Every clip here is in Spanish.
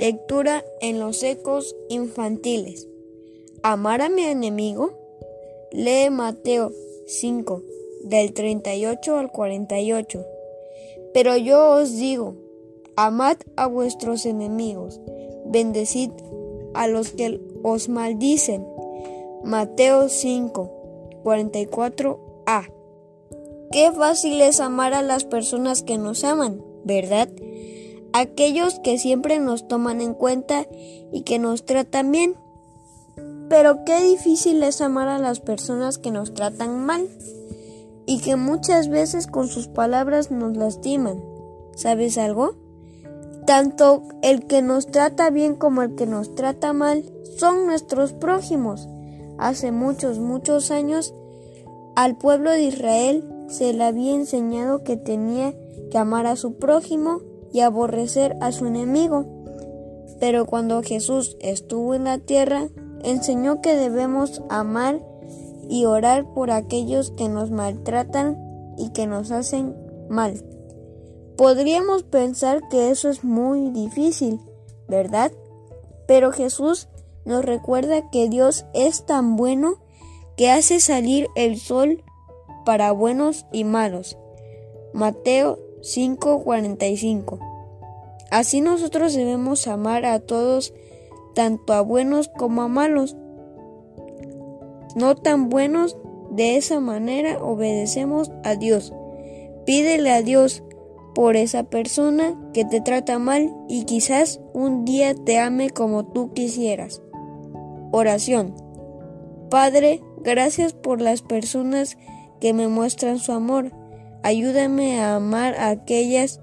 Lectura en los ecos infantiles. ¿Amar a mi enemigo? Lee Mateo 5, del 38 al 48. Pero yo os digo, amad a vuestros enemigos, bendecid a los que os maldicen. Mateo 5, 44a. Qué fácil es amar a las personas que nos aman, ¿verdad? Aquellos que siempre nos toman en cuenta y que nos tratan bien. Pero qué difícil es amar a las personas que nos tratan mal y que muchas veces con sus palabras nos lastiman. ¿Sabes algo? Tanto el que nos trata bien como el que nos trata mal son nuestros prójimos. Hace muchos, muchos años al pueblo de Israel se le había enseñado que tenía que amar a su prójimo y aborrecer a su enemigo. Pero cuando Jesús estuvo en la tierra, enseñó que debemos amar y orar por aquellos que nos maltratan y que nos hacen mal. Podríamos pensar que eso es muy difícil, ¿verdad? Pero Jesús nos recuerda que Dios es tan bueno que hace salir el sol para buenos y malos. Mateo 5:45. Así nosotros debemos amar a todos, tanto a buenos como a malos. No tan buenos, de esa manera obedecemos a Dios. Pídele a Dios por esa persona que te trata mal y quizás un día te ame como tú quisieras. Oración. Padre, gracias por las personas que me muestran su amor. Ayúdame a amar a aquellas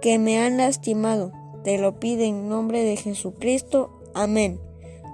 que me han lastimado. Te lo pido en nombre de Jesucristo. Amén.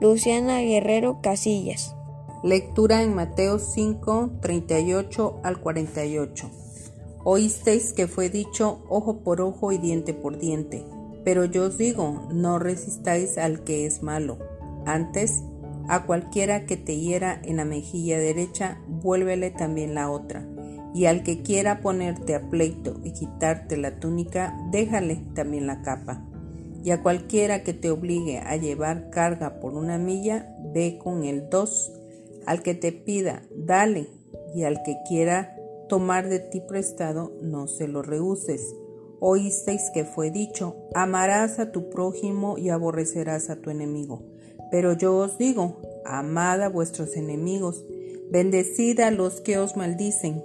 Luciana Guerrero Casillas. Lectura en Mateo 5, 38 al 48. Oísteis que fue dicho ojo por ojo y diente por diente. Pero yo os digo, no resistáis al que es malo. Antes, a cualquiera que te hiera en la mejilla derecha, vuélvele también la otra. Y al que quiera ponerte a pleito y quitarte la túnica, déjale también la capa. Y a cualquiera que te obligue a llevar carga por una milla, ve con el dos. Al que te pida, dale. Y al que quiera tomar de ti prestado, no se lo rehuses. Oísteis que fue dicho, amarás a tu prójimo y aborrecerás a tu enemigo. Pero yo os digo, amad a vuestros enemigos, bendecid a los que os maldicen,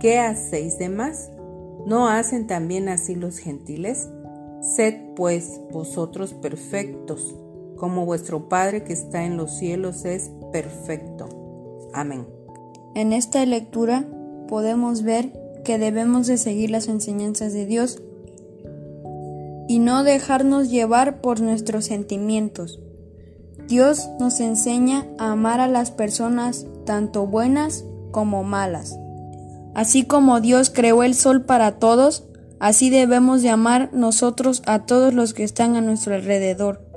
¿qué hacéis de más? ¿No hacen también así los gentiles? Sed pues vosotros perfectos, como vuestro Padre que está en los cielos es perfecto. Amén. En esta lectura podemos ver que debemos de seguir las enseñanzas de Dios y no dejarnos llevar por nuestros sentimientos. Dios nos enseña a amar a las personas tanto buenas como malas. Así como Dios creó el sol para todos, así debemos de amar nosotros a todos los que están a nuestro alrededor.